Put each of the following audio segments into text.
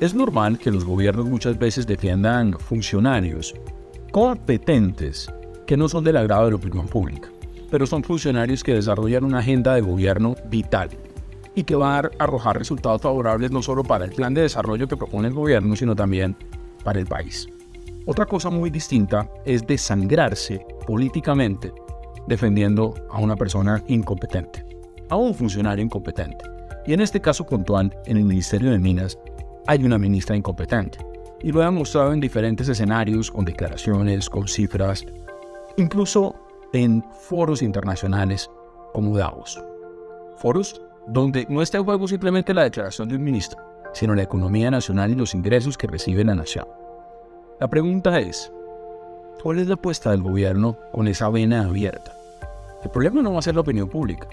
Es normal que los gobiernos muchas veces defiendan funcionarios competentes que no son del agrado de la opinión pública, pero son funcionarios que desarrollan una agenda de gobierno vital y que va a arrojar resultados favorables no solo para el plan de desarrollo que propone el gobierno, sino también para el país. Otra cosa muy distinta es desangrarse políticamente defendiendo a una persona incompetente, a un funcionario incompetente. Y en este caso puntual, en el Ministerio de Minas, hay una ministra incompetente. Y lo he mostrado en diferentes escenarios, con declaraciones, con cifras, incluso en foros internacionales como Davos. Foros donde no está en juego simplemente la declaración de un ministro, sino la economía nacional y los ingresos que recibe la nación. La pregunta es, ¿cuál es la apuesta del gobierno con esa vena abierta? El problema no va a ser la opinión pública.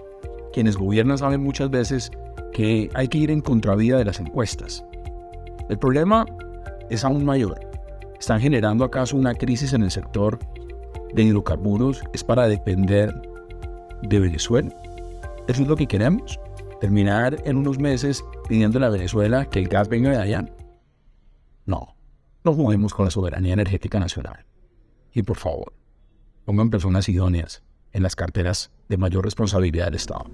Quienes gobiernan saben muchas veces que hay que ir en contravía de las encuestas. El problema es aún mayor. ¿Están generando acaso una crisis en el sector de hidrocarburos? ¿Es para depender de Venezuela? ¿Eso es lo que queremos? ¿Terminar en unos meses pidiendo a Venezuela que el gas venga de allá? No, no juguemos con la soberanía energética nacional. Y por favor, pongan personas idóneas en las carteras de mayor responsabilidad del Estado.